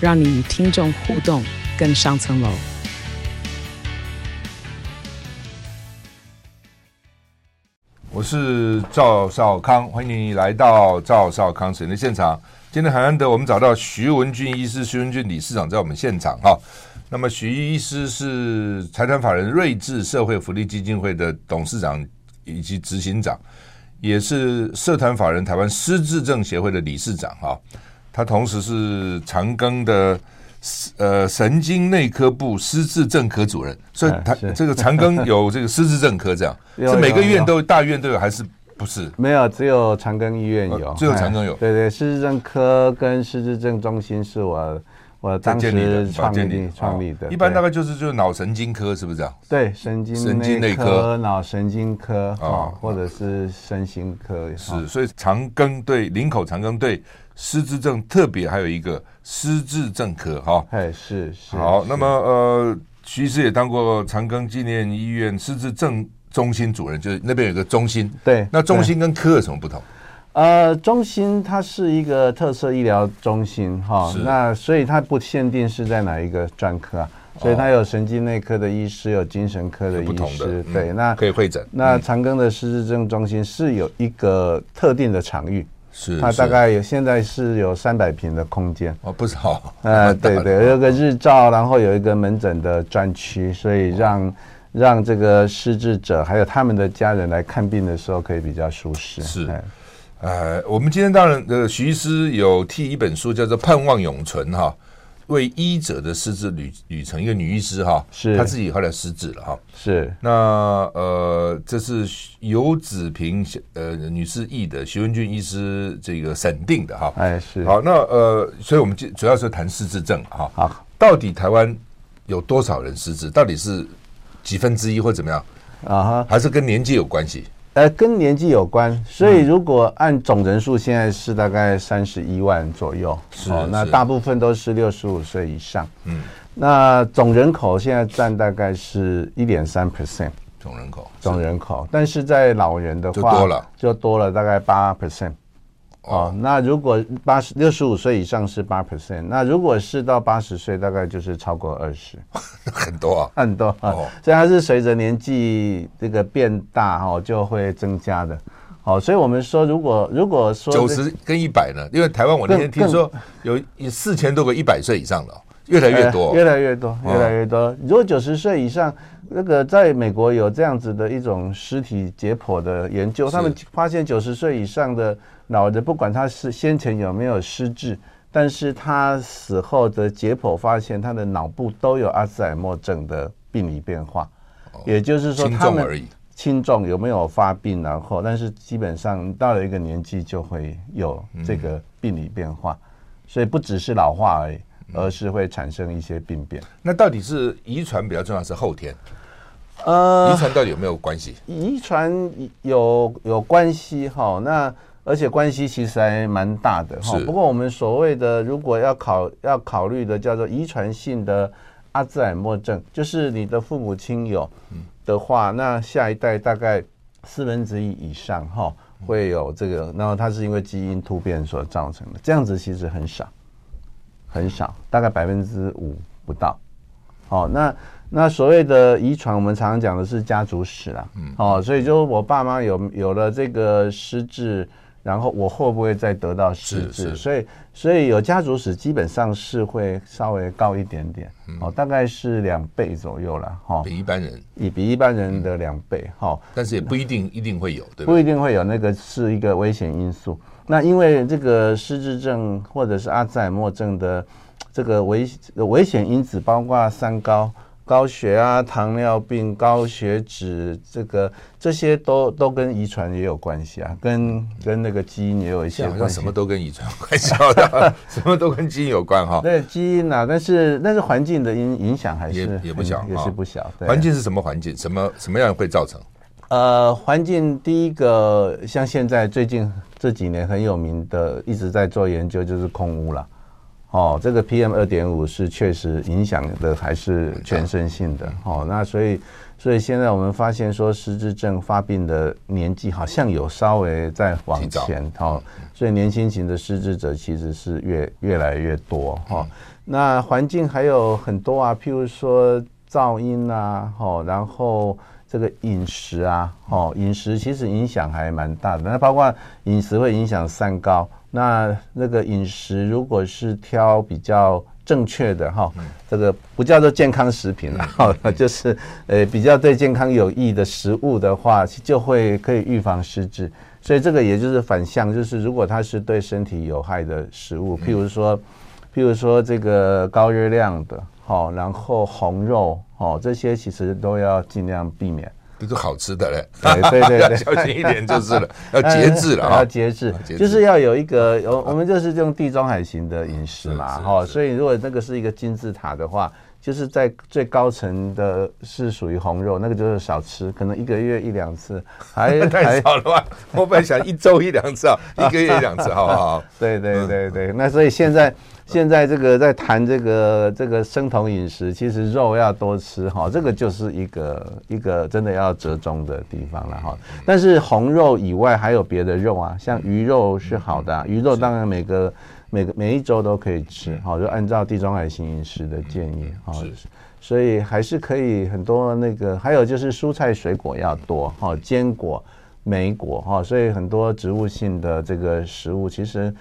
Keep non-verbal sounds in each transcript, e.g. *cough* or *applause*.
让你与听众互动更上层楼。我是赵少康，欢迎你来到赵少康时间的现场。今天很难得，我们找到徐文俊医师，徐文俊理事长在我们现场哈。那么徐医师是财团法人瑞智社会福利基金会的董事长以及执行长，也是社团法人台湾失智症协会的理事长哈。他同时是长庚的。呃，神经内科部失智症科主任，所以他这个长庚有这个失智症科，*laughs* 这样是每个院都大院都有，还是不是？没有，只有长庚医院有，只有长庚有。对对，失智症科跟失智症中心是我我当时创立创立的。一般大概就是就是脑神经科，是不是这样？对，神经神经内科、脑神经科啊，或者是身心科。是，所以长庚对林口长庚对。失智症特别还有一个失智症科哈，哎是是好，那么呃，徐医师也当过长庚纪念医院失智症中心主任，就是那边有个中心，对，那中心跟科有什么不同？呃，中心它是一个特色医疗中心哈，那所以它不限定是在哪一个专科啊，所以它有神经内科的医师，有精神科的医师，对，那可以会诊。那长庚的失智症中心是有一个特定的场域。是，它大概有现在是有三百平的空间哦，不少。呃，对 *laughs* 对，有个日照，然后有一个门诊的专区，所以让让这个失智者还有他们的家人来看病的时候可以比较舒适。是，呃，我们今天当然呃，徐医师有替一本书叫做《盼望永存》哈。为医者的失智旅旅程，一个女医师哈，是她自己后来失智了哈。是那呃，这是游子平呃女士译的，徐文俊医师这个审定的哈。哎，是好，那呃，所以我们就主要是谈失智症哈。好，到底台湾有多少人失智？到底是几分之一或怎么样？啊哈，还是跟年纪有关系？呃，跟年纪有关，所以如果按总人数，现在是大概三十一万左右，是哦，那大部分都是六十五岁以上，嗯，那总人口现在占大概是一点三 percent，总人口，总人口，但是在老人的话，就多了，就多了大概八 percent。哦，那如果八十六十五岁以上是八 percent，那如果是到八十岁，大概就是超过二十，*laughs* 很多啊，很多啊。所以它是随着年纪这个变大哦，就会增加的。哦，所以我们说，如果如果说九十跟一百呢？因为台湾我那天听说有四千多个一百岁以上的，越来越多，越来越多，越来越多。如果九十岁以上，那个在美国有这样子的一种尸体解剖的研究，他们发现九十岁以上的。老的不管他是先前有没有失智，但是他死后的解剖发现他的脑部都有阿兹海默症的病理变化，也就是说他们轻重有没有发病，然后但是基本上到了一个年纪就会有这个病理变化，所以不只是老化而已，而是会产生一些病变。那到底是遗传比较重要，是后天？呃，遗传到底有没有关系？遗传有有关系哈，那。而且关系其实还蛮大的哈。不过我们所谓的如果要考要考虑的叫做遗传性的阿兹海默症，就是你的父母亲有的话，那下一代大概四分之一以上哈会有这个，然后它是因为基因突变所造成的。这样子其实很少，很少，大概百分之五不到。哦，那那所谓的遗传，我们常常讲的是家族史啦。嗯。哦，所以就我爸妈有有了这个失智。然后我会不会再得到失智？所以所以有家族史基本上是会稍微高一点点，哦，大概是两倍左右了，哈，比一般人，比比一般人的两倍，哈。但是也不一定一定会有，对，不一定会有，那个是一个危险因素。那因为这个失智症或者是阿兹海默症的这个危危险因子，包括三高。高血压、糖尿病、高血脂，这个这些都都跟遗传也有关系啊，跟跟那个基因也有一些关系。*laughs* 什么都跟遗传关系的，什么都跟基因有关哈。*laughs* 对，基因啊，但是但是环境的影影响还是也也不小，也是不小。环境是什么环境？什么什么样会造成？呃，环境第一个，像现在最近这几年很有名的，一直在做研究，就是空污了。哦，这个 PM 二点五是确实影响的，还是全身性的。哦，那所以，所以现在我们发现说，失智症发病的年纪好像有稍微在往前。哦，所以年轻型的失智者其实是越越来越多。哈，那环境还有很多啊，譬如说噪音啊，哦，然后这个饮食啊，哦，饮食其实影响还蛮大的。那包括饮食会影响三高。那那个饮食如果是挑比较正确的哈，这个不叫做健康食品了哈，*laughs* 就是呃比较对健康有益的食物的话，就会可以预防失智。所以这个也就是反向，就是如果它是对身体有害的食物，譬如说譬如说这个高热量的，好，然后红肉，哦，这些其实都要尽量避免。都是好吃的嘞，对 *laughs* 对对，*laughs* 要小心一点就是了，*laughs* 要节制了，要节制，就是要有一个，我我们就是用地中海型的饮食嘛，哈，所以如果那个是一个金字塔的话，就是在最高层的是属于红肉，那个就是少吃，可能一个月一两次，还太少了吧？我本来想一周一两次啊，一个月一两次，好不好？对对对对，那所以现在。现在这个在谈这个这个生酮饮食，其实肉要多吃哈，这个就是一个一个真的要折中的地方了哈。但是红肉以外还有别的肉啊，像鱼肉是好的，鱼肉当然每个每个每一周都可以吃，好，就按照地中海型饮食的建议哈。是，所以还是可以很多那个，还有就是蔬菜水果要多哈，坚果、莓果哈，所以很多植物性的这个食物其实。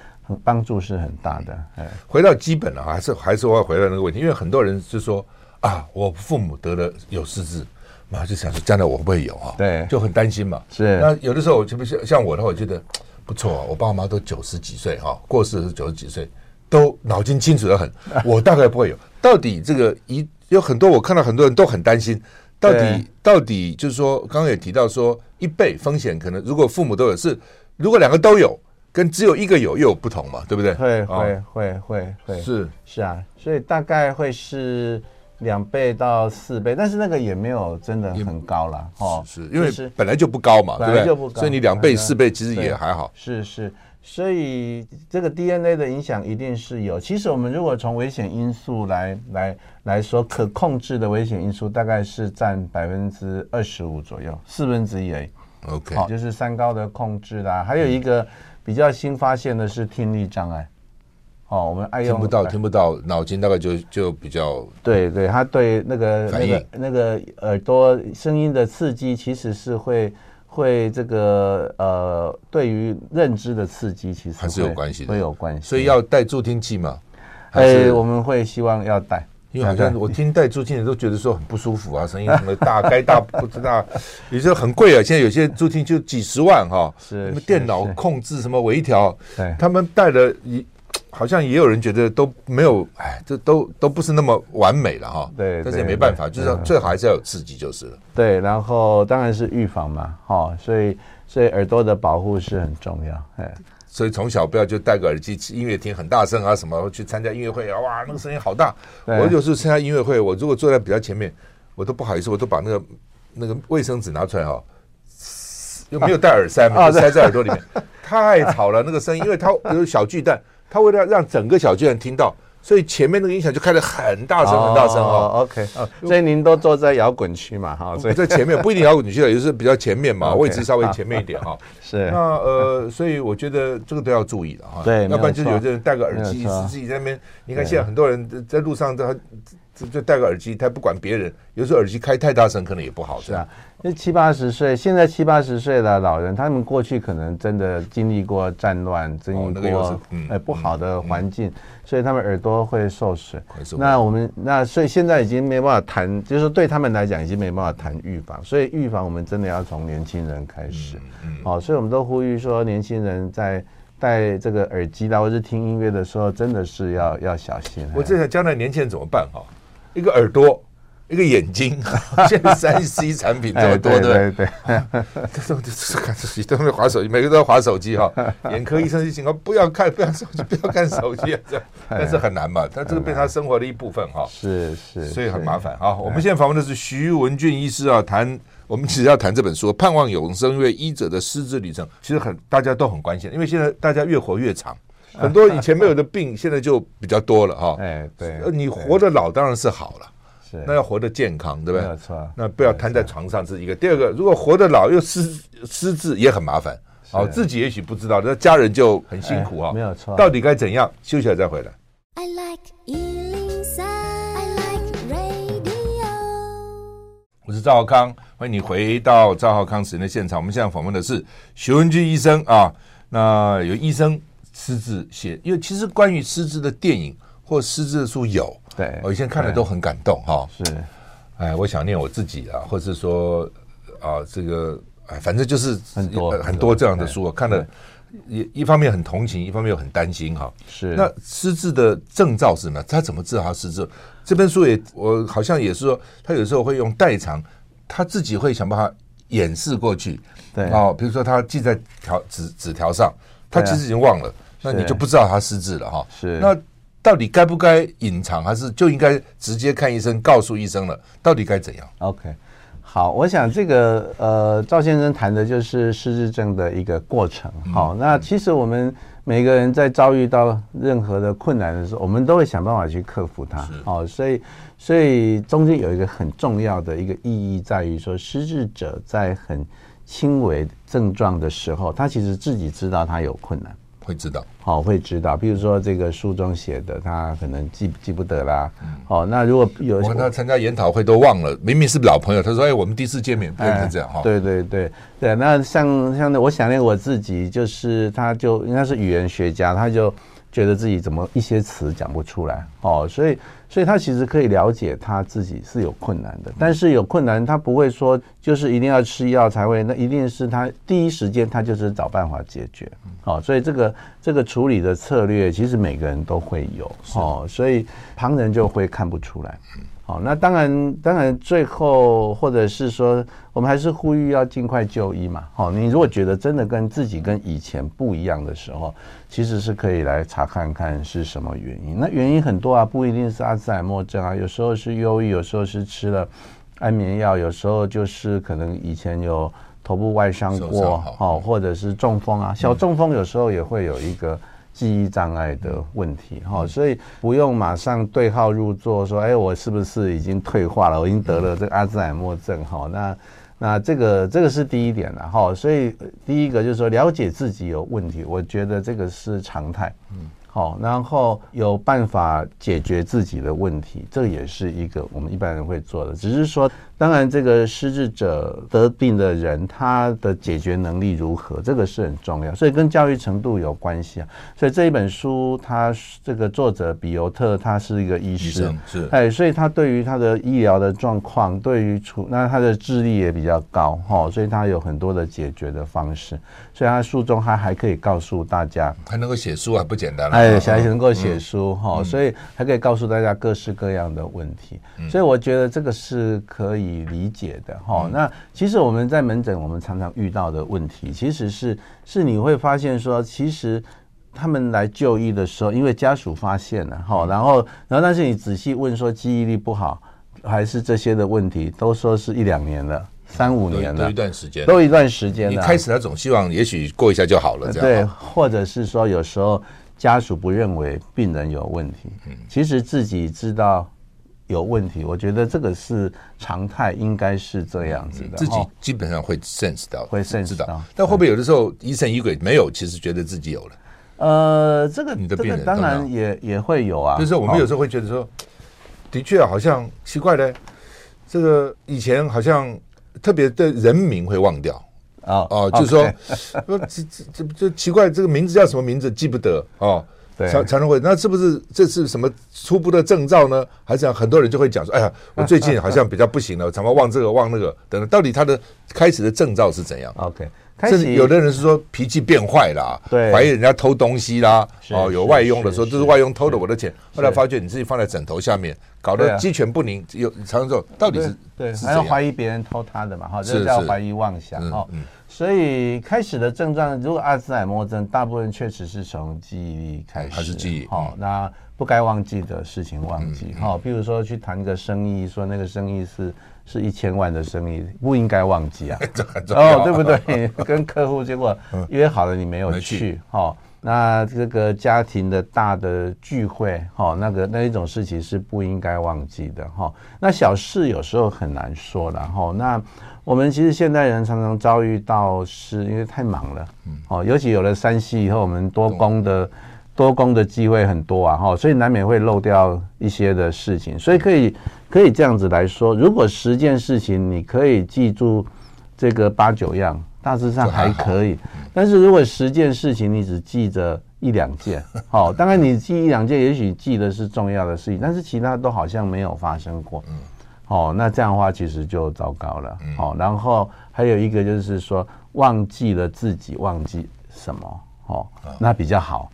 帮助是很大的。哎，回到基本了，还是还是我要回到那个问题，因为很多人就说啊，我父母得了有失智，那就想说将来我会不会有啊？对，就很担心嘛。是。那有的时候，就不像像我的话，我觉得不错啊。我爸妈都九十几岁哈，过世的是九十几岁，都脑筋清楚的很。我大概不会有。到底这个一有很多，我看到很多人都很担心。到底到底就是说，刚刚也提到说，一倍风险可能，如果父母都有，是如果两个都有。跟只有一个有又有不同嘛，对不对？会会会会会是是啊，所以大概会是两倍到四倍，但是那个也没有真的很高了哦，是因为本来就不高嘛，对不对？所以你两倍四倍其实也还好。是是，所以这个 DNA 的影响一定是有。其实我们如果从危险因素来来来说，可控制的危险因素大概是占百分之二十五左右，四分之一而已。OK，就是三高的控制啦，还有一个。比较新发现的是听力障碍，哦，我们爱用听不到，听不到，脑筋大概就就比较对对，他对那个那个那个耳朵声音的刺激，其实是会会这个呃，对于认知的刺激，其实还是有关系的，会有关系，所以要戴助听器嘛？哎，我们会希望要戴。因为好像我听戴助听的都觉得说很不舒服啊，声音什么大该大不知道，*laughs* 有时候很贵啊。现在有些助听就几十万哈，是什么电脑控制什么微调，他们戴的一好像也有人觉得都没有，哎，这都都不是那么完美了哈。对，但是也没办法，就是最好还是要有刺激就是了。对，然后当然是预防嘛，哈，所以所以耳朵的保护是很重要，哎。所以从小不要就戴个耳机，音乐厅很大声啊，什么去参加音乐会啊，哇，那个声音好大。我有时候参加音乐会，我如果坐在比较前面，我都不好意思，我都把那个那个卫生纸拿出来哈，又没有戴耳塞嘛，*laughs* 就塞在耳朵里面，太吵了那个声音，因为它有小巨蛋，它为了让整个小巨蛋听到。所以前面那个音响就开得很大声，很大声哦。OK，所以您都坐在摇滚区嘛，哈，所以在前面不一定摇滚区了，也是比较前面嘛，位置稍微前面一点哈。是。那呃，所以我觉得这个都要注意的哈。对，要不然就是有的人戴个耳机，自己在那边。你看现在很多人在路上都就戴个耳机，他不管别人，有时候耳机开太大声可能也不好。是啊。那七八十岁，现在七八十岁的老人，他们过去可能真的经历过战乱，经历过呃不好的环境，所以他们耳朵会受损。那我们那所以现在已经没办法谈，就是对他们来讲已经没办法谈预防，所以预防我们真的要从年轻人开始。好，所以我们都呼吁说，年轻人在戴这个耳机啦，或是听音乐的时候，真的是要要小心。我在想，将来年轻人怎么办？哈，一个耳朵。一个眼睛，*laughs* 现在三 C 产品这么多，对不对？对，这这这看手机，都在划手机，每个都在划手机哈。*laughs* 眼科医生就警告不要看，不要手机，不要看手机啊！*laughs* 这但是很难嘛，但这个变成他生活的一部分哈。是是，所以很麻烦啊。我们现在访问的是徐文俊医师啊，谈我们其实要谈这本书《盼望永生因为医者的失智旅程》，其实很大家都很关心，因为现在大家越活越长。*laughs* 很多以前没有的病，现在就比较多了哈。*laughs* 哎，对，你活得老当然是好了，是那要活得健康，对不对？没有错。那不要瘫在床上，这是一个。第二个，如果活得老又失失智，也很麻烦。哦，自己也许不知道，那家人就很辛苦哈。没有错。到底该怎样？休息了再回来。I like 103, I like radio。我是赵浩康，欢迎你回到赵浩康时间的现场。我们现在访问的是徐文军医生啊。那有医生。失智写，因为其实关于失智的电影或失智的书有，对，我以前看了都很感动哈。是，哎，我想念我自己啊，或是说啊，这个哎，反正就是很多很多这样的书，我看了一一方面很同情，一方面又很担心哈。是，那失智的征兆是什么？他怎么知道他失智？这本书也，我好像也是说，他有时候会用代偿，他自己会想办法掩饰过去。对，哦，比如说他记在条纸纸条上，他其实已经忘了。那你就不知道他失智了哈。是。那到底该不该隐藏，还是就应该直接看医生，告诉医生了？到底该怎样？OK，好，我想这个呃，赵先生谈的就是失智症的一个过程。好，那其实我们每个人在遭遇到任何的困难的时候，我们都会想办法去克服它。好，所以所以中间有一个很重要的一个意义在于说，失智者在很轻微症状的时候，他其实自己知道他有困难。会知道，好，会知道。比如说这个书中写的，他可能记记不得啦。好，那如果有我他参加研讨会都忘了，明明是老朋友，他说：“哎，我们第一次见面不能这样哈。”对对对对，那像像那，我想念我自己，就是他就应该是语言学家，他就。觉得自己怎么一些词讲不出来哦，所以所以他其实可以了解他自己是有困难的，但是有困难他不会说就是一定要吃药才会，那一定是他第一时间他就是找办法解决，哦，所以这个这个处理的策略其实每个人都会有哦，所以旁人就会看不出来。好，那当然，当然，最后或者是说，我们还是呼吁要尽快就医嘛。好，你如果觉得真的跟自己跟以前不一样的时候，其实是可以来查看看是什么原因。那原因很多啊，不一定是阿兹海默症啊，有时候是忧郁，有时候是吃了安眠药，有时候就是可能以前有头部外伤过，好，或者是中风啊，小中风有时候也会有一个。记忆障碍的问题，哈，所以不用马上对号入座，说，哎，我是不是已经退化了？我已经得了这个阿兹海默症，哈，那那这个这个是第一点了，哈，所以第一个就是说，了解自己有问题，我觉得这个是常态，嗯。好，然后有办法解决自己的问题，这也是一个我们一般人会做的。只是说，当然这个失智者得病的人，他的解决能力如何，这个是很重要，所以跟教育程度有关系啊。所以这一本书，他这个作者比尤特，他是一个医生，是哎，所以他对于他的医疗的状况，对于处那他的智力也比较高，哈，所以他有很多的解决的方式。所以他书中他还可以告诉大家，还能够写书还不简单了。哎，小孩能够写书哈，所以还可以告诉大家各式各样的问题。所以我觉得这个是可以理解的哈。那其实我们在门诊，我们常常遇到的问题，其实是是你会发现说，其实他们来就医的时候，因为家属发现了哈，然后然后但是你仔细问说记忆力不好，还是这些的问题，都说是一两年了。三五年了，都一段时间，都一段时间了。你开始他总希望，也许过一下就好了，这样。对，或者是说，有时候家属不认为病人有问题，嗯，其实自己知道有问题。我觉得这个是常态，应该是这样子的。自己基本上会 sense 到，会 sense 到。但会不会有的时候疑神疑鬼？没有，其实觉得自己有了。呃，这个你的病人当然也也会有啊。就是我们有时候会觉得说，的确好像奇怪的，这个以前好像。特别的人名会忘掉哦哦，就是说，*laughs* 这这这这奇怪，这个名字叫什么名字记不得哦，对，常常会，那是不是这是什么初步的征兆呢？还是很多人就会讲说，哎呀，我最近好像比较不行了，*laughs* 常常忘这个忘那个等等，到底他的开始的征兆是怎样？OK，甚至有的人是说脾气变坏了，对，怀疑人家偷东西啦，哦，有外佣的时候，这是外佣偷了我的钱，后来发觉你自己放在枕头下面，搞得鸡犬不宁，有常常说到底是对，还要怀疑别人偷他的嘛，哈，这叫怀疑妄想哈。所以开始的症状，如果阿兹海默症，大部分确实是从记忆力开始，还是记忆？好，那不该忘记的事情忘记，好，比如说去谈个生意，说那个生意是是一千万的生意，不应该忘记啊，*laughs* 哦，对不对？跟客户结果约好了，你没有去，好，那这个家庭的大的聚会，哈，那个那一种事情是不应该忘记的，哈，那小事有时候很难说了，哈，那。我们其实现代人常常遭遇到是因为太忙了，哦，尤其有了三 C 以后，我们多工的多工的机会很多啊，哈，所以难免会漏掉一些的事情，所以可以可以这样子来说，如果十件事情你可以记住这个八九样，大致上还可以，但是如果十件事情你只记着一两件，*laughs* 好，当然你记一两件，也许记得是重要的事情，但是其他都好像没有发生过。嗯哦，那这样的话其实就糟糕了。哦，然后还有一个就是说，忘记了自己忘记什么，哦，那比较好。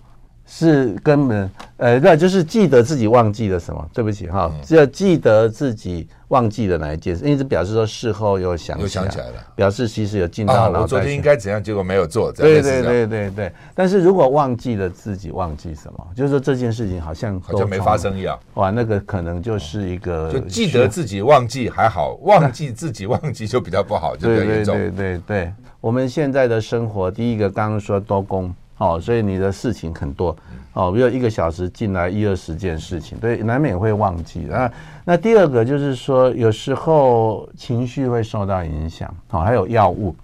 是根本，呃，那就是记得自己忘记了什么。对不起哈，只要记得自己忘记了哪一件事，因此表示说事后又想又想起来了，表示其实有进到脑袋。我昨天应该怎样，结果没有做。对对对对对。但是如果忘记了自己忘记什么，就是说这件事情好像好像没发生一样。哇，那个可能就是一个就记得自己忘记还好，忘记自己忘记就比较不好，就比较严重。对对对对，我们现在的生活，第一个刚刚说多工。哦，所以你的事情很多，哦，比如一个小时进来一二十件事情，对，难免会忘记。啊那第二个就是说，有时候情绪会受到影响，哦，还有药物，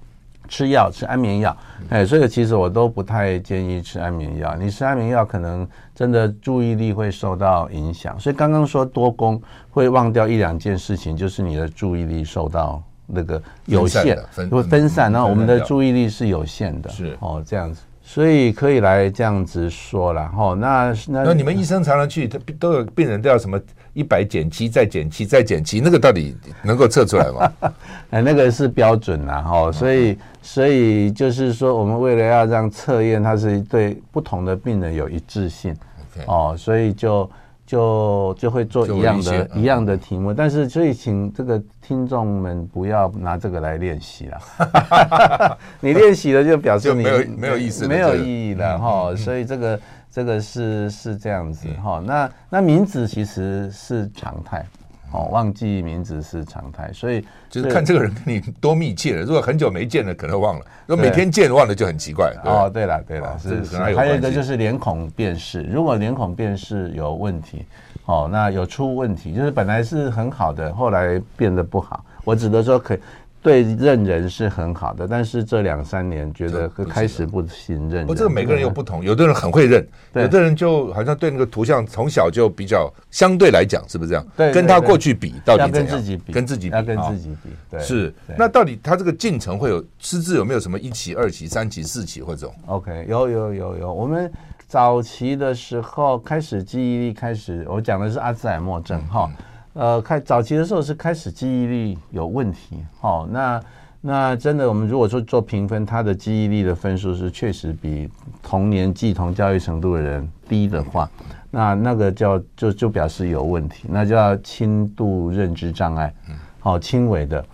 吃药吃安眠药，哎，所以其实我都不太建议吃安眠药。你吃安眠药，可能真的注意力会受到影响。所以刚刚说多功会忘掉一两件事情，就是你的注意力受到那个有限，会分散，然后我们的注意力是有限的，是哦，这样子。所以可以来这样子说了哈，那那那你们医生常常去，他都有病人都要什么一百减七再减七再减七，那个到底能够测出来吗？*laughs* 哎，那个是标准呐哈，所以所以就是说，我们为了要让测验它是对不同的病人有一致性哦，所以就。就就会做一样的一,一样的题目，但是所以请这个听众们不要拿这个来练习了。*laughs* 你练习了就表示你没有没有意思，没有意义了哈。所以这个这个是是这样子哈。那那名字其实是常态。哦，忘记名字是常态，所以就是看这个人跟你多密切了。如果很久没见了，可能忘了；如果每天见忘了，就很奇怪。哦，对了，对了，是是。还有一个就是脸孔辨识，如果脸孔辨识有问题，哦，那有出问题，就是本来是很好的，后来变得不好。我只能说可以。对认人是很好的，但是这两三年觉得开始不信任。不，这个每个人有不同，有的人很会认，有的人就好像对那个图像从小就比较相对来讲，是不是这样？对，跟他过去比，到底怎样？跟自己比，跟自己比，要跟自己比。对，是。那到底他这个进程会有失智有没有什么一期、二期、三期、四期或者？OK，有有有有。我们早期的时候开始记忆力开始，我讲的是阿兹海默症哈。呃，开早期的时候是开始记忆力有问题，好、哦，那那真的，我们如果说做评分，他的记忆力的分数是确实比同年纪同教育程度的人低的话，那那个叫就就表示有问题，那叫轻度认知障碍，好、哦，轻微的，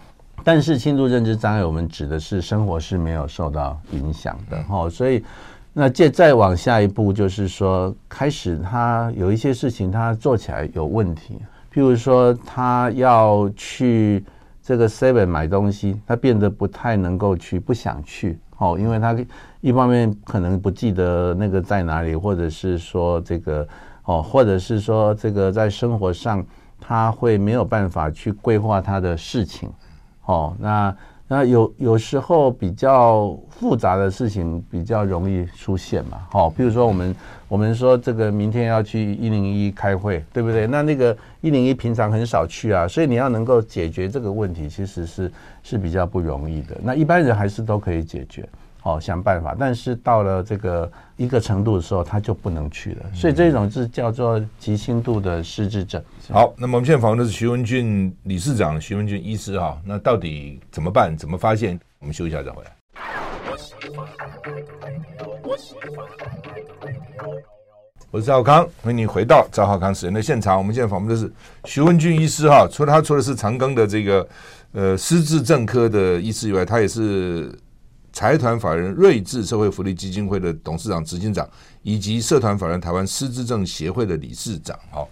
但是轻度认知障碍，我们指的是生活是没有受到影响的，好、哦，所以那接再往下一步就是说，开始他有一些事情他做起来有问题。譬如说，他要去这个 Seven 买东西，他变得不太能够去，不想去哦，因为他一方面可能不记得那个在哪里，或者是说这个哦，或者是说这个在生活上他会没有办法去规划他的事情哦，那。那有有时候比较复杂的事情比较容易出现嘛，好，比如说我们我们说这个明天要去一零一开会，对不对？那那个一零一平常很少去啊，所以你要能够解决这个问题，其实是是比较不容易的。那一般人还是都可以解决。哦，想办法，但是到了这个一个程度的时候，他就不能去了。所以这种是叫做极轻度的失智症。好，那么我们现在访问的是徐文俊理事长，徐文俊医师哈。那到底怎么办？怎么发现？我们休息一下再回来。我是赵康，欢迎你回到赵浩康时间的现场。我们现在访问的是徐文俊医师哈，除了他除了是长庚的这个呃失智症科的医师以外，他也是财团法人瑞智社会福利基金会的董事长、执行长，以及社团法人台湾失智症协会的理事长哈。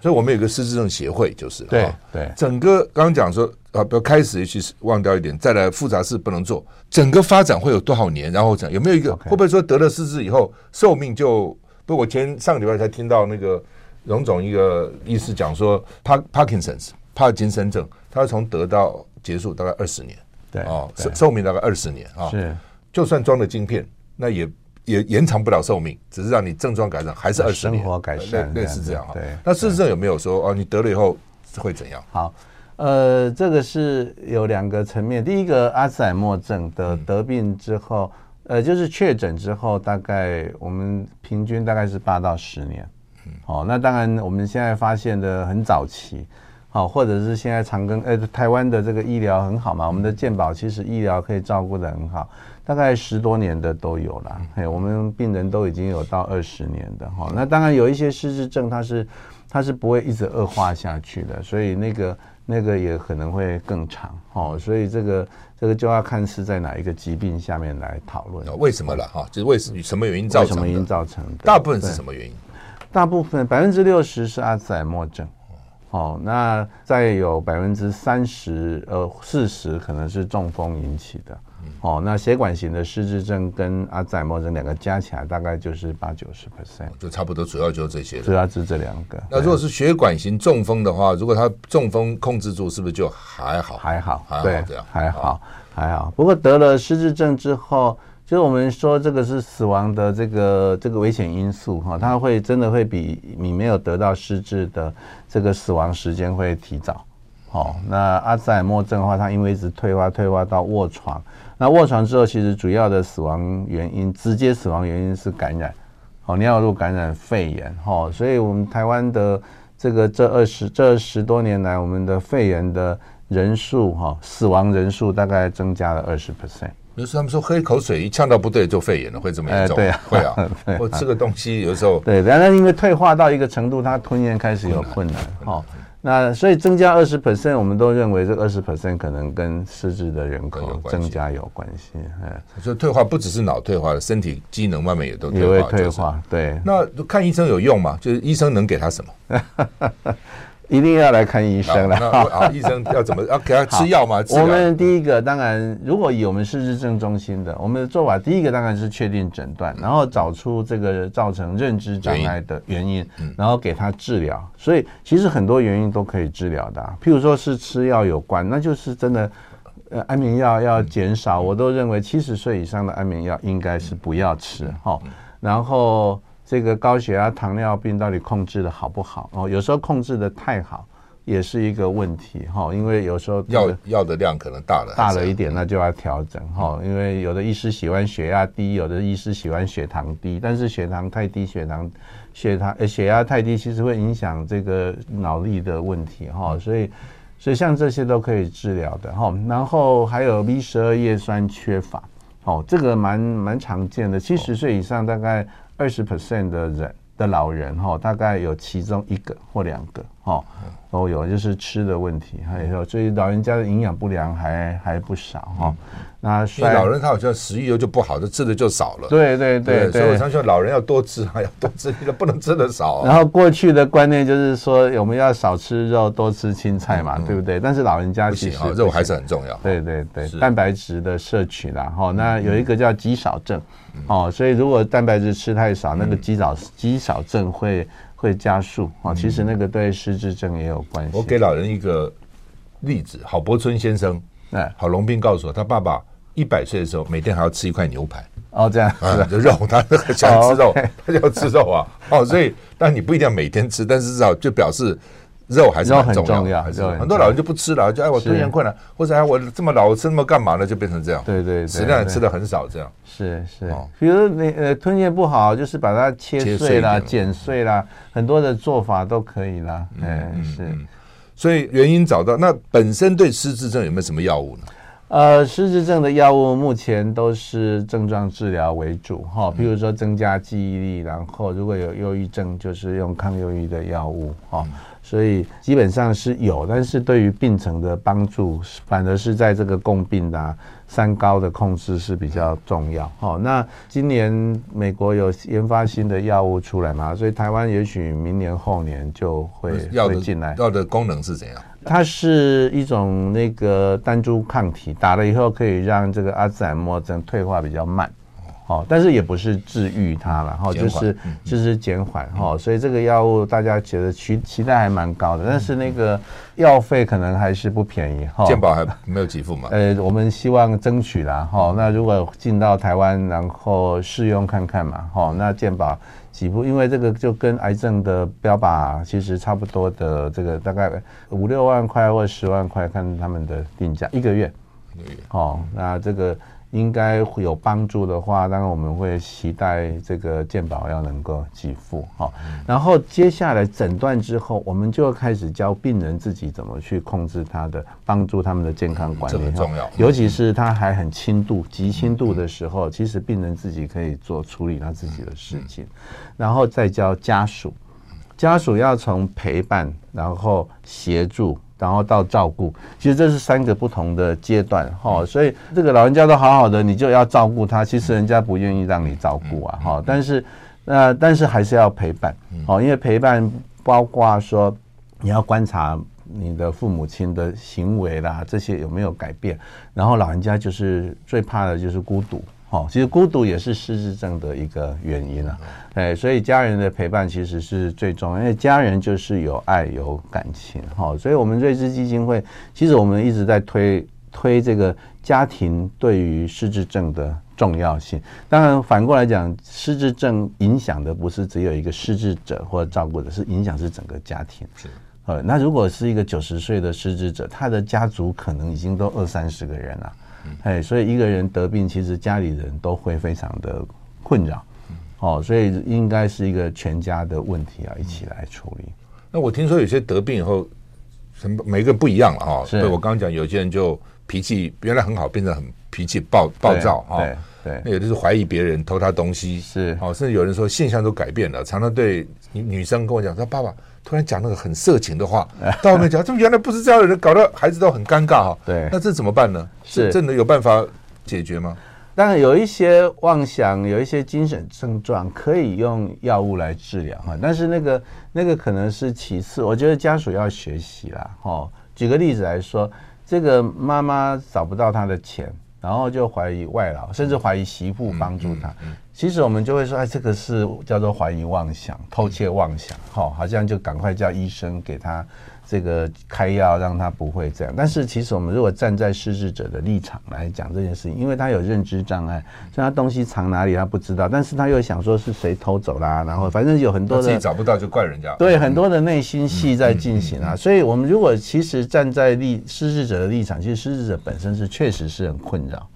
所以我们有个失智症协会，就是对对，整个刚刚讲说啊，不要开始其实忘掉一点，再来复杂事不能做。整个发展会有多少年？然后讲有没有一个会不会说得了失智以后寿命就？不，我前上个礼拜才听到那个荣总一个医师讲说，帕帕金森帕金森症，他从得到结束大概二十年，对哦，寿寿命大概二十年啊，是，就算装了晶片，那也也延长不了寿命，只是让你症状改善，还是二十年，生活改善，类似这样哈。对，那事实上有没有说哦，你得了以后会怎样？好，呃，这个是有两个层面，第一个阿兹海默症的得病之后。嗯呃，就是确诊之后，大概我们平均大概是八到十年。嗯，好，那当然我们现在发现的很早期，好，或者是现在长庚，呃，台湾的这个医疗很好嘛，我们的健保其实医疗可以照顾得很好，大概十多年的都有了。嘿，我们病人都已经有到二十年的哈。那当然有一些失智症，它是它是不会一直恶化下去的，所以那个那个也可能会更长。哦，所以这个。这个就要看是在哪一个疾病下面来讨论。为什么了哈？就是为什么什么原因造成的？什么原因造成的？大部分是什么原因？大部分百分之六十是阿兹海默症。哦，那再有百分之三十呃四十可能是中风引起的。哦，那血管型的失智症跟阿兹海默症两个加起来大概就是八九十 percent，就差不多，主要就是这些。主要是这两个。那如果是血管型中风的话，如果他中风控制住，是不是就还好？还好，还好，对，还好，还好。不过得了失智症之后，就是我们说这个是死亡的这个这个危险因素哈，它会真的会比你没有得到失智的这个死亡时间会提早。好，那阿兹海默症的话，它因为一直退化，退化到卧床。那卧床之后，其实主要的死亡原因，直接死亡原因是感染，哦，尿路感染、肺炎，哈，所以我们台湾的这个这二十这十多年来，我们的肺炎的人数，哈，死亡人数大概增加了二十 percent。比如说他们说喝一口水一呛到不对就肺炎了，会这么严重？对啊，会啊。*laughs* 我吃个东西有时候对，然后因为退化到一个程度，它吞咽开始有困难，好。那所以增加二十 percent，我们都认为这二十 percent 可能跟失智的人口增加有关系。哎，所以退化不只是脑退化了，身体机能慢慢也都也会退化。对，那看医生有用吗？就是医生能给他什么？*laughs* 一定要来看医生了。啊，*laughs* 医生要怎么要给他吃药吗？我们第一个当然，如果以我们失智症中心的，我们的做法第一个当然是确定诊断，然后找出这个造成认知障碍的原因，然后给他治疗。所以其实很多原因都可以治疗的，譬如说是吃药有关，那就是真的，呃，安眠药要减少。我都认为七十岁以上的安眠药应该是不要吃哈，然后。这个高血压、糖尿病到底控制的好不好？哦，有时候控制的太好也是一个问题哈，因为有时候药药的量可能大了，大了一点，那就要调整哈。因为有的医师喜欢血压低，有的医师喜欢血糖低，但是血糖太低，血糖血糖呃血压太低，其实会影响这个脑力的问题哈。所以所以像这些都可以治疗的哈。然后还有 B 十二叶酸缺乏，哦，这个蛮蛮常见的，七十岁以上大概。二十 percent 的人的老人哈，大概有其中一个或两个哈都有，就是吃的问题，还有所以老人家的营养不良还还不少哈。那所以老人他好像食欲又就不好，就吃的就少了。对对对，所以我相信老人要多吃，啊 *laughs* 要多吃，你不能吃的少。然后过去的观念就是说，我们要少吃肉，多吃青菜嘛，对不对？但是老人家其实肉还是很重要。对对对，蛋白质的摄取啦，哈。那有一个叫肌少症。哦，所以如果蛋白质吃太少，那个肌少肌少症会会加速啊。其实那个对失智症也有关系。我给老人一个例子，郝柏村先生，哎，郝龙斌告诉我，他爸爸一百岁的时候，每天还要吃一块牛排。哦，这样，啊，就肉，他很喜欢吃肉，他就要吃肉啊。哦，所以，但你不一定要每天吃，但是至少就表示。肉还是很重要，还是很多老人就不吃了，就哎我吞咽困难，或者哎我这么老我吃那么干嘛呢？就变成这样。对对，食量吃的很少，这样。是是，比如你呃吞咽不好，就是把它切碎啦、剪碎啦，很多的做法都可以啦。嗯是，所以原因找到，那本身对失智症有没有什么药物呢？呃，失智症的药物目前都是症状治疗为主，哈，比如说增加记忆力，然后如果有忧郁症，就是用抗忧郁的药物，哈，所以基本上是有，但是对于病程的帮助，反而是在这个共病的、啊、三高的控制是比较重要，好。那今年美国有研发新的药物出来嘛，所以台湾也许明年后年就会会进来。药的功能是怎样？它是一种那个单株抗体，打了以后可以让这个阿兹海默症退化比较慢，哦，但是也不是治愈它了，哈，就是就是减缓，哈，所以这个药物大家觉得期期待还蛮高的，但是那个药费可能还是不便宜，哈，健保还没有给付嘛？*laughs* 呃，我们希望争取啦，哈，那如果进到台湾，然后试用看看嘛，哈，那健保。几付，因为这个就跟癌症的标靶其实差不多的，这个大概五六万块或十万块，看他们的定价一个月。一个月。哦，那这个。应该会有帮助的话，当然我们会期待这个健保要能够给付哈。然后接下来诊断之后，我们就要开始教病人自己怎么去控制他的，帮助他们的健康管理。这很重要，尤其是他还很轻度、极轻度的时候，其实病人自己可以做处理他自己的事情，然后再教家属，家属要从陪伴，然后协助。然后到照顾，其实这是三个不同的阶段哈，所以这个老人家都好好的，你就要照顾他，其实人家不愿意让你照顾啊哈，但是呃，但是还是要陪伴，好，因为陪伴包括说你要观察你的父母亲的行为啦，这些有没有改变，然后老人家就是最怕的就是孤独。哦，其实孤独也是失智症的一个原因啊，哎，所以家人的陪伴其实是最重要，因为家人就是有爱有感情，哈，所以我们瑞智基金会其实我们一直在推推这个家庭对于失智症的重要性。当然反过来讲，失智症影响的不是只有一个失智者或者照顾者，是影响是整个家庭。是，呃，那如果是一个九十岁的失智者，他的家族可能已经都二三十个人了。哎，所以一个人得病，其实家里人都会非常的困扰，哦，所以应该是一个全家的问题啊，一起来处理。那我听说有些得病以后，什么每个人不一样了哈。所以我刚刚讲，有些人就脾气原来很好，变得很脾气暴暴躁哈。对对，那有的是怀疑别人偷他东西，是哦，甚至有人说现象都改变了，常常对女女生跟我讲说爸爸。突然讲那个很色情的话，*laughs* 到后面讲，这原来不是这样的人，搞得孩子都很尴尬哈。对，那这怎么办呢？是真的有办法解决吗？当然有一些妄想，有一些精神症状可以用药物来治疗哈，但是那个那个可能是其次。我觉得家属要学习啦。哦，举个例子来说，这个妈妈找不到她的钱。然后就怀疑外劳，甚至怀疑媳妇帮助他。其实我们就会说，哎，这个是叫做怀疑妄想、偷窃妄想，哈，好像就赶快叫医生给他。这个开药让他不会这样，但是其实我们如果站在失智者的立场来讲这件事情，因为他有认知障碍，所以他东西藏哪里他不知道，但是他又想说是谁偷走啦，然后反正有很多的自己找不到就怪人家，对，很多的内心戏在进行啊。所以我们如果其实站在立失智者的立场，其实失智者本身是确实是很困扰，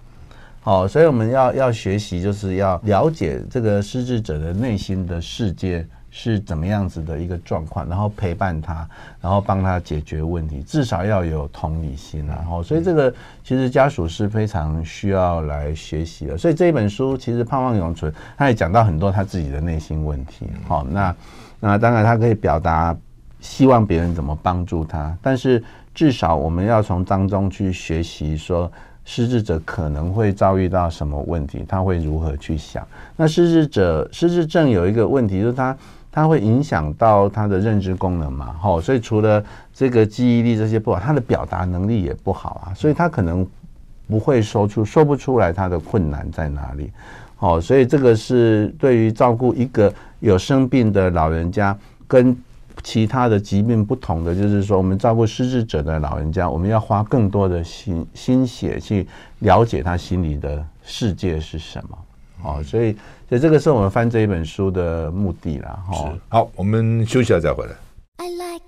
好，所以我们要要学习，就是要了解这个失智者的内心的世界。是怎么样子的一个状况，然后陪伴他，然后帮他解决问题，至少要有同理心，然后，所以这个其实家属是非常需要来学习的。所以这一本书其实盼望永存，他也讲到很多他自己的内心问题。好，那那当然他可以表达希望别人怎么帮助他，但是至少我们要从当中去学习说。失智者可能会遭遇到什么问题？他会如何去想？那失智者失智症有一个问题，就是他他会影响到他的认知功能嘛？吼，所以除了这个记忆力这些不好，他的表达能力也不好啊，所以他可能不会说出说不出来他的困难在哪里。好，所以这个是对于照顾一个有生病的老人家跟。其他的疾病不同的，就是说，我们照顾失智者的老人家，我们要花更多的心心血去了解他心里的世界是什么。哦，所以，所以这个是我们翻这一本书的目的啦。哈，好，我们休息一下再回来。I like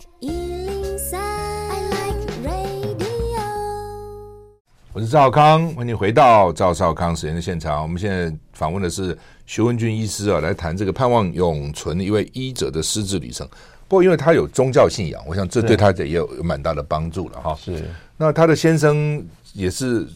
我是赵少康，欢迎回到赵少康时间的现场。我们现在访问的是徐文俊医师啊，来谈这个盼望永存一位医者的失智旅程。不过，因为他有宗教信仰，我想这对他也有有蛮大的帮助了哈。是，那他的先生也是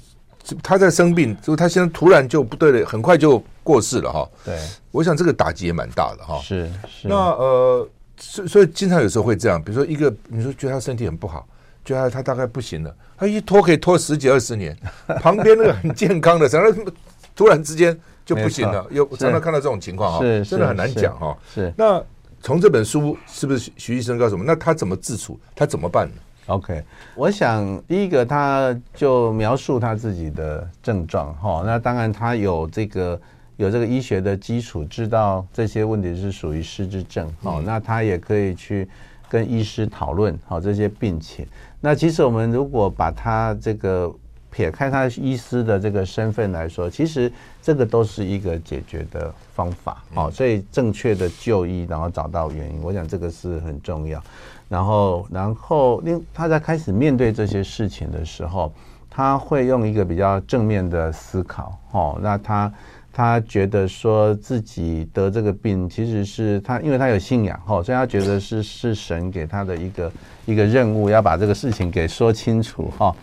他在生病，就他先生突然就不对了，很快就过世了哈。对，我想这个打击也蛮大的哈。是是。那呃，所所以经常有时候会这样，比如说一个，你说觉得他身体很不好，觉得他，他大概不行了，他一拖可以拖十几二十年，旁边那个很健康的，然后突然之间就不行了，有常常看到这种情况哈，是真的很难讲哈。是。那从这本书是不是徐医生告诉我们，那他怎么自处，他怎么办呢？OK，我想第一个他就描述他自己的症状哈，那当然他有这个有这个医学的基础，知道这些问题是属于失智症哈，嗯、那他也可以去跟医师讨论好这些病情。那其实我们如果把他这个撇开他医师的这个身份来说，其实这个都是一个解决的方法好，所以正确的就医，然后找到原因，我想这个是很重要。然后，然后，另他在开始面对这些事情的时候，他会用一个比较正面的思考，哦，那他他觉得说自己得这个病，其实是他，因为他有信仰，哦，所以他觉得是是神给他的一个一个任务，要把这个事情给说清楚，哈。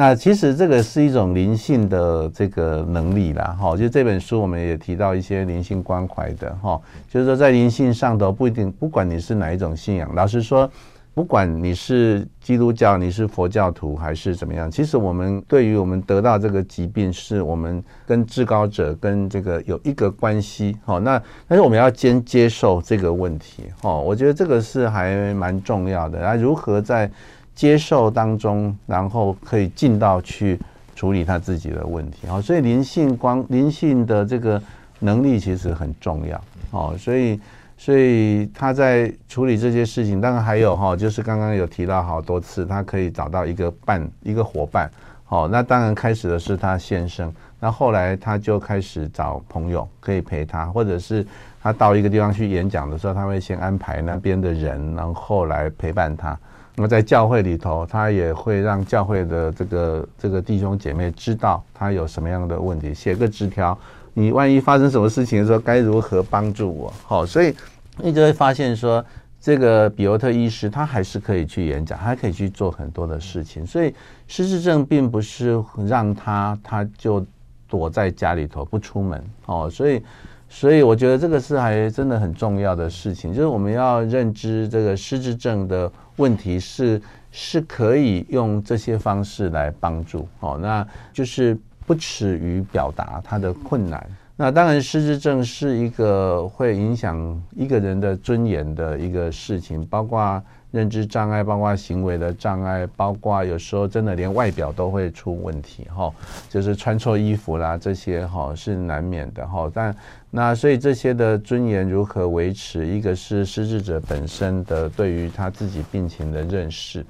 那其实这个是一种灵性的这个能力啦，哈，就这本书我们也提到一些灵性关怀的，哈，就是说在灵性上头不一定，不管你是哪一种信仰，老实说，不管你是基督教，你是佛教徒还是怎么样，其实我们对于我们得到这个疾病，是我们跟至高者跟这个有一个关系，哈，那但是我们要先接受这个问题，哈，我觉得这个是还蛮重要的，那如何在接受当中，然后可以进到去处理他自己的问题，好，所以灵性光灵性的这个能力其实很重要，哦，所以所以他在处理这些事情，当然还有哈，就是刚刚有提到好多次，他可以找到一个伴一个伙伴，好，那当然开始的是他先生，那后来他就开始找朋友可以陪他，或者是他到一个地方去演讲的时候，他会先安排那边的人，然后来陪伴他。那么在教会里头，他也会让教会的这个这个弟兄姐妹知道他有什么样的问题，写个纸条。你万一发生什么事情的时候，该如何帮助我？好，所以你就会发现说，这个比尤特医师他还是可以去演讲，还可以去做很多的事情。所以失智症并不是让他他就躲在家里头不出门哦，所以。所以我觉得这个是还真的很重要的事情，就是我们要认知这个失智症的问题是是可以用这些方式来帮助哦，那就是不耻于表达他的困难。那当然，失智症是一个会影响一个人的尊严的一个事情，包括。认知障碍，包括行为的障碍，包括有时候真的连外表都会出问题哈，就是穿错衣服啦，这些哈是难免的哈。但那所以这些的尊严如何维持？一个是失智者本身的对于他自己病情的认识，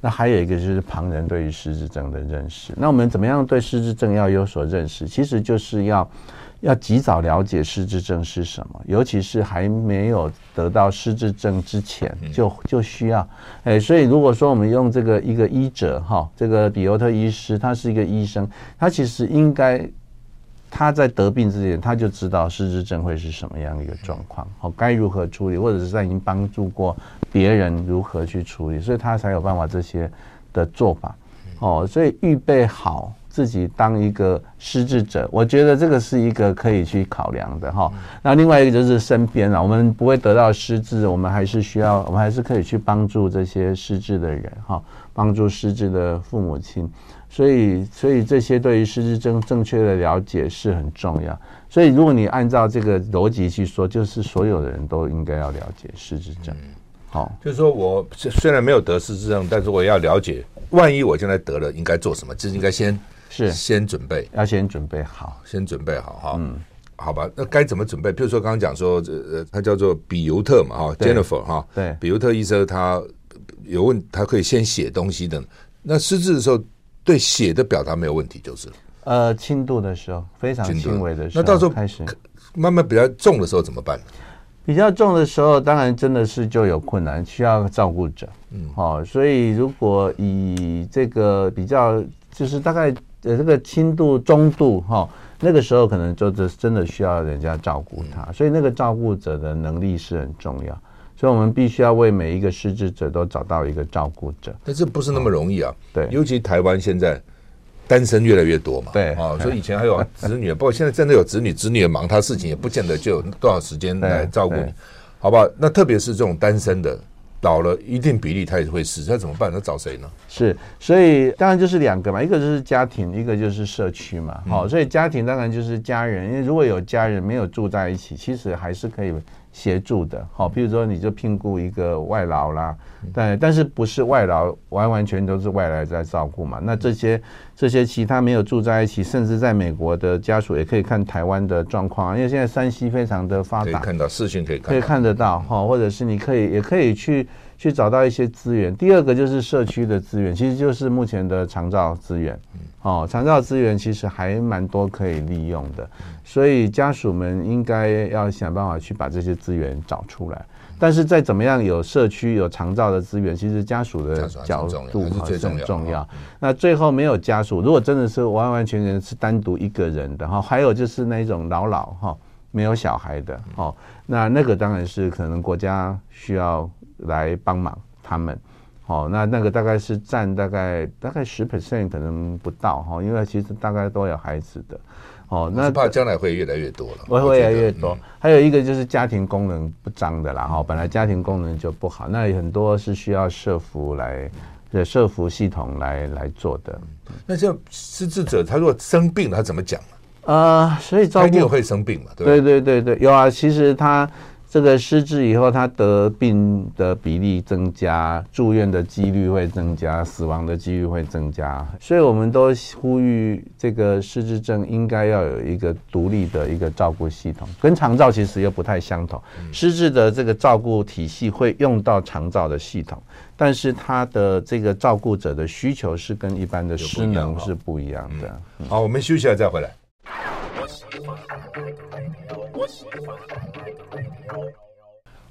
那还有一个就是旁人对于失智症的认识。那我们怎么样对失智症要有所认识？其实就是要。要及早了解失智症是什么，尤其是还没有得到失智症之前，就就需要，哎，所以如果说我们用这个一个医者哈，这个比尤特医师，他是一个医生，他其实应该他在得病之前，他就知道失智症会是什么样一个状况，好，该如何处理，或者是在已经帮助过别人如何去处理，所以他才有办法这些的做法，哦，所以预备好。自己当一个失智者，我觉得这个是一个可以去考量的哈。那另外一个就是身边啊，我们不会得到失智，我们还是需要，我们还是可以去帮助这些失智的人哈，帮助失智的父母亲。所以，所以这些对于失智症正确的了解是很重要。所以，如果你按照这个逻辑去说，就是所有的人都应该要了解失智症。好，就是说我虽然没有得失智症，但是我要了解，万一我现在得了，应该做什么？就是应该先。是先准备，要先准备好，先准备好哈。嗯，好吧，那该怎么准备？比如说刚刚讲说，这呃，他叫做比尤特嘛，哈，Jennifer 哈，对，比尤特医生他有问，他可以先写东西的。那失智的时候，对写的表达没有问题，就是呃，轻度的时候，非常轻微的时候，那到时候开始慢慢比较重的时候怎么办？比较重的时候，当然真的是就有困难，需要照顾者。嗯，好，所以如果以这个比较，就是大概。呃，这个轻度、中度，哈，那个时候可能就是真的需要人家照顾他，所以那个照顾者的能力是很重要，所以我们必须要为每一个失智者都找到一个照顾者。但这不是那么容易啊，对，尤其台湾现在单身越来越多嘛，对啊，所以以前还有 *laughs* 子女，不过现在真的有子女，子女也忙他事情，也不见得就有多少时间来照顾你，好不好？那特别是这种单身的。老了一定比例他也会死，他怎么办？他找谁呢？是，所以当然就是两个嘛，一个就是家庭，一个就是社区嘛。好、嗯，所以家庭当然就是家人，因为如果有家人没有住在一起，其实还是可以协助的。好，比如说你就聘雇一个外劳啦，但但是不是外劳完完全都是外来在照顾嘛？那这些这些其他没有住在一起，甚至在美国的家属也可以看台湾的状况，因为现在山西非常的发达，可以看到视讯可以看，可以看得到哈，或者是你可以也可以去去找到一些资源。第二个就是社区的资源，其实就是目前的长照资源。哦，长照资源其实还蛮多可以利用的，所以家属们应该要想办法去把这些资源找出来。但是再怎么样有社区有长照的资源，其实家属的角度还是最重要。那最后没有家属，如果真的是完完全全是单独一个人的哈，还有就是那种老老哈没有小孩的哈，那那个当然是可能国家需要来帮忙他们。哦，那那个大概是占大概大概十 percent 可能不到哈，因为其实大概都有孩子的。哦，那怕将来会越来越多了，会会越来越多。还有一个就是家庭功能不彰的啦，哈，本来家庭功能就不好，那很多是需要社福来的社福系统来来做的。那像失智者，他如果生病了，他怎么讲？呃，所以照顾会生病嘛，对对对对对，有啊，其实他。这个失智以后，他得病的比例增加，住院的几率会增加，死亡的几率会增加。所以，我们都呼吁这个失智症应该要有一个独立的一个照顾系统，跟长照其实又不太相同。失智的这个照顾体系会用到长照的系统，但是他的这个照顾者的需求是跟一般的失能是不一样的。好，我们休息了再回来。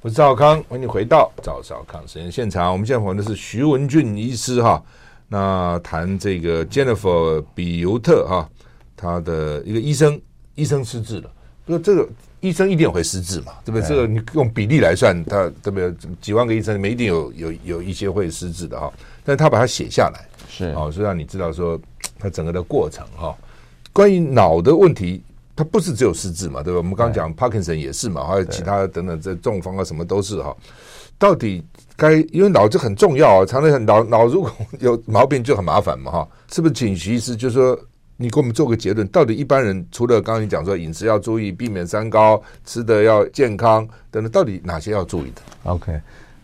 我是赵康，欢迎你回到赵少康实验现场。我们现在访问的是徐文俊医师哈，那谈这个 Jennifer 比尤特哈，他的一个医生，医生失智了。不过这个医生一定会失智嘛，对不对？这个你用比例来算，他对不对？几万个医生里面一定有有有一些会失智的哈，但是他把它写下来，是哦，所以让你知道说他整个的过程哈。关于脑的问题。它不是只有失智嘛，对吧？我们刚刚讲帕金森也是嘛，还有其他等等这中风啊什么都是哈。到底该因为脑子很重要啊，常常脑脑如果有毛病就很麻烦嘛哈。是不是请徐医师就是说你给我们做个结论？到底一般人除了刚刚你讲说饮食要注意，避免三高，吃的要健康等等，到底哪些要注意的？OK。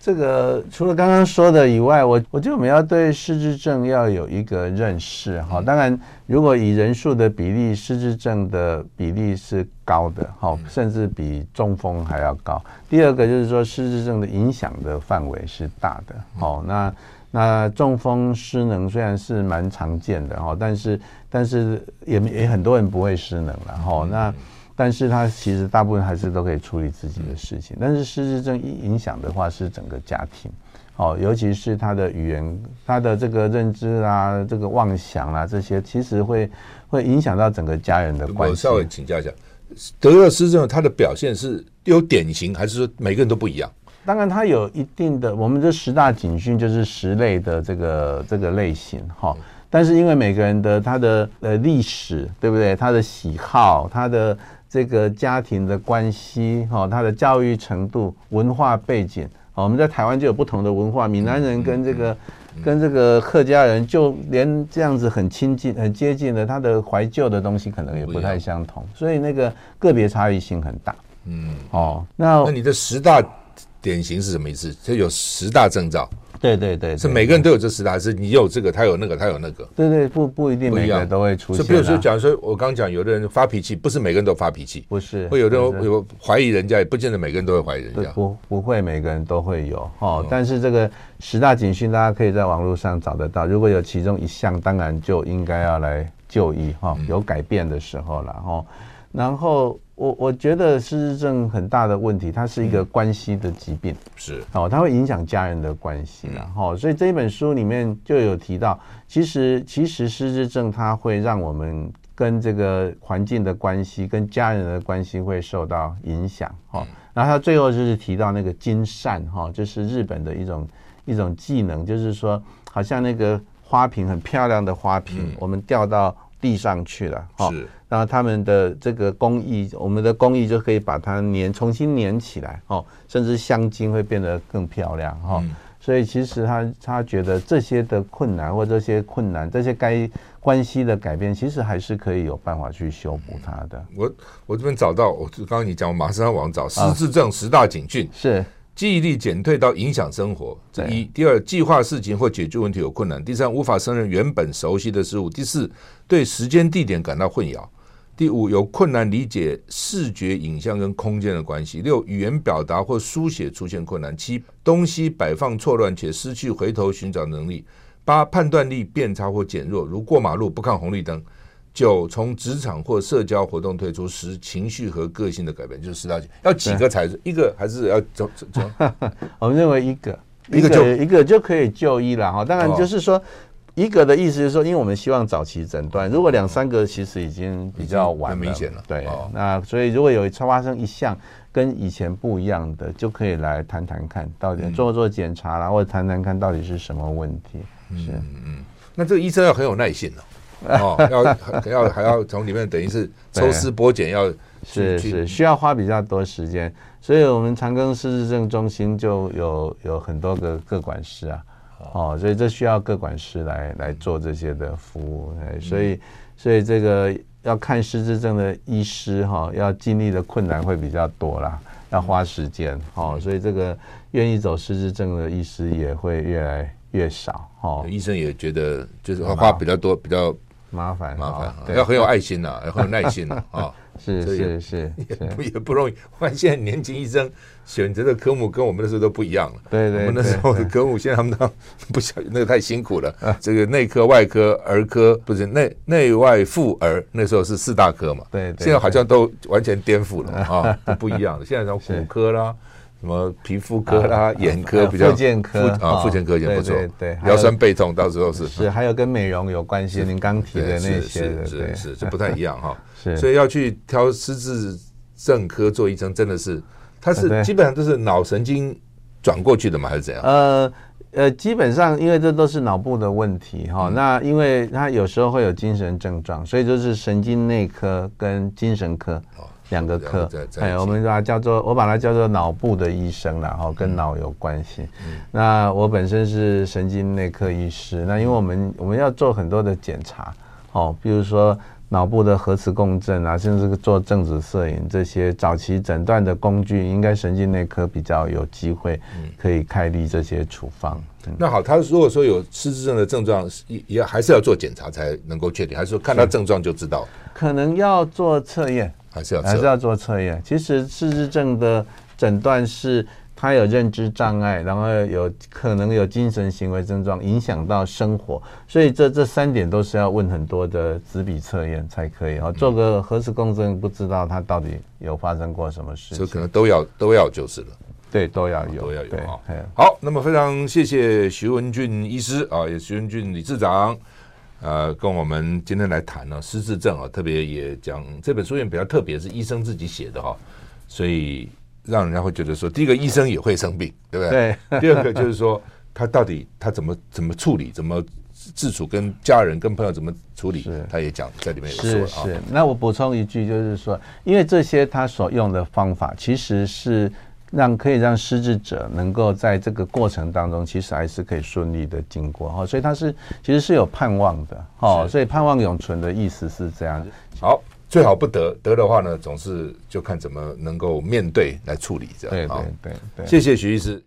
这个除了刚刚说的以外，我我觉得我们要对失智症要有一个认识哈。当然，如果以人数的比例，失智症的比例是高的哈，甚至比中风还要高。第二个就是说，失智症的影响的范围是大的。哦，那那中风失能虽然是蛮常见的哈，但是但是也也很多人不会失能了哈。那但是他其实大部分还是都可以处理自己的事情，但是失智症一影响的话是整个家庭，哦，尤其是他的语言、他的这个认知啊、这个妄想啊这些，其实会会影响到整个家人的关系。我稍微请教一下，得了失智症，他的表现是有典型，还是说每个人都不一样？当然，他有一定的，我们这十大警讯就是十类的这个这个类型，哈。但是因为每个人的他的呃历史，对不对？他的喜好，他的。这个家庭的关系，哈，他的教育程度、文化背景，我们在台湾就有不同的文化，闽南人跟这个跟这个客家人，就连这样子很亲近、很接近的，他的怀旧的东西可能也不太相同，所以那个个别差异性很大。嗯，哦，那那你的十大典型是什么意思？就有十大征兆。对对对，是每个人都有这十大，还是你有这个，他有那个，他有那个？对对，不不一定每个人都会出现。就比如说，假如说我刚刚讲，有的人发脾气，不是每个人都发脾气，不是会有的人有怀疑人家，也不见得每个人都会怀疑人家。不不会每个人都会有哦，但是这个十大警讯，大家可以在网络上找得到。如果有其中一项，当然就应该要来就医哈，有改变的时候了哈。然后我我觉得失智症很大的问题，它是一个关系的疾病，是。哦，它会影响家人的关系，然后所以这一本书里面就有提到，其实其实失智症它会让我们跟这个环境的关系、跟家人的关系会受到影响，哈。然后他最后就是提到那个金扇，哈，就是日本的一种一种技能，就是说好像那个花瓶很漂亮的花瓶，嗯、我们掉到地上去了，哈，是，然后他们的这个工艺，我们的工艺就可以把它粘重新粘起来，哦，甚至香精会变得更漂亮，哈、嗯。所以其实他他觉得这些的困难或这些困难，这些该关系的改变，其实还是可以有办法去修补它的。我我这边找到，我刚刚你讲，我马上往找失智症十大警讯，是。记忆力减退到影响生活，这一；第二，计划事情或解决问题有困难；第三，无法胜任原本熟悉的事物；第四，对时间地点感到混淆。第五，有困难理解视觉影像跟空间的关系；六，语言表达或书写出现困难；七，东西摆放错乱且失去回头寻找能力；八，判断力变差或减弱，如过马路不看红绿灯；九，从职场或社交活动退出；十，情绪和个性的改变，就是十大要几个才是？一个，还是要走走？*laughs* 我们认为一个，一个就一个就可以就医了哈。当然就是说。一个的意思是说，因为我们希望早期诊断，如果两三个其实已经比较晚了，很明显了。对，那所以如果有发生一项跟以前不一样的，就可以来谈谈看到底做做检查啦，或者谈谈看到底是什么问题。是，嗯嗯。那这个医生要很有耐心哦，*laughs* 哦，要要还要从里面等于是抽丝剥茧，要是是需要花比较多时间，所以我们长庚失智症中心就有有很多个各管师啊。哦，所以这需要各管师来来做这些的服务，哎，所以所以这个要看失智症的医师哈，要经历的困难会比较多啦，要花时间，哦，所以这个愿意走失智症的医师也会越来越少，哦，医生也觉得就是花比较多，比较麻烦，麻烦，要很有爱心呐，*laughs* 要很有耐心呐，啊。*laughs* 是是是，也不也不容易。*laughs* 发现现在年轻医生选择的科目跟我们那时候都不一样了。对对，我们那时候的科目，现在他们都不晓得，那个太辛苦了。这个内科、外科、儿科，不是内内外妇儿，那时候是四大科嘛。对，现在好像都完全颠覆了啊，都不一样了。现在什么骨科啦，什么皮肤科啦、眼科比较，复健科啊，复健科也不错。对，腰酸背痛到时候是。是，还有跟美容有关系，您刚提的那些，是是是，不太一样哈。*laughs* 所以要去挑失智症科做医生，真的是，他是基本上都是脑神经转过去的嘛？还是怎样？呃呃，基本上因为这都是脑部的问题哈。那因为他有时候会有精神症状，所以就是神经内科跟精神科两个科。哎，我们把它叫做我把它叫做脑部的医生了哈，跟脑有关系。那我本身是神经内科医师，那因为我们我们要做很多的检查，哦，比如说。脑部的核磁共振啊，甚至做正子摄影这些早期诊断的工具，应该神经内科比较有机会可以开立这些处方。嗯、那好，他如果说有失智症的症状，也也还是要做检查才能够确定，还是说看他症状就知道？可能要做测验，还是要还是要做测验。其实失智症的诊断是。他有认知障碍，然后有可能有精神行为症状，影响到生活，所以这这三点都是要问很多的纸笔测验才可以啊。做个核磁共振，不知道他到底有发生过什么事情，这可能都要都要就是了。对，都要有，都要有啊。好，那么非常谢谢徐文俊医师啊，也徐文俊理事长，呃，跟我们今天来谈呢失智症啊，特别也讲这本书也比较特别，是医生自己写的哈，所以。让人家会觉得说，第一个医生也会生病，对不对？对。*laughs* 第二个就是说，他到底他怎么怎么处理，怎么自处，跟家人、跟朋友怎么处理，他也讲在里面有说是是。那我补充一句，就是说，因为这些他所用的方法，其实是让可以让失智者能够在这个过程当中，其实还是可以顺利的经过哈。所以他是其实是有盼望的哈。所以盼望永存的意思是这样。好。最好不得，得的话呢，总是就看怎么能够面对来处理这样。对对对，对，谢谢徐医师。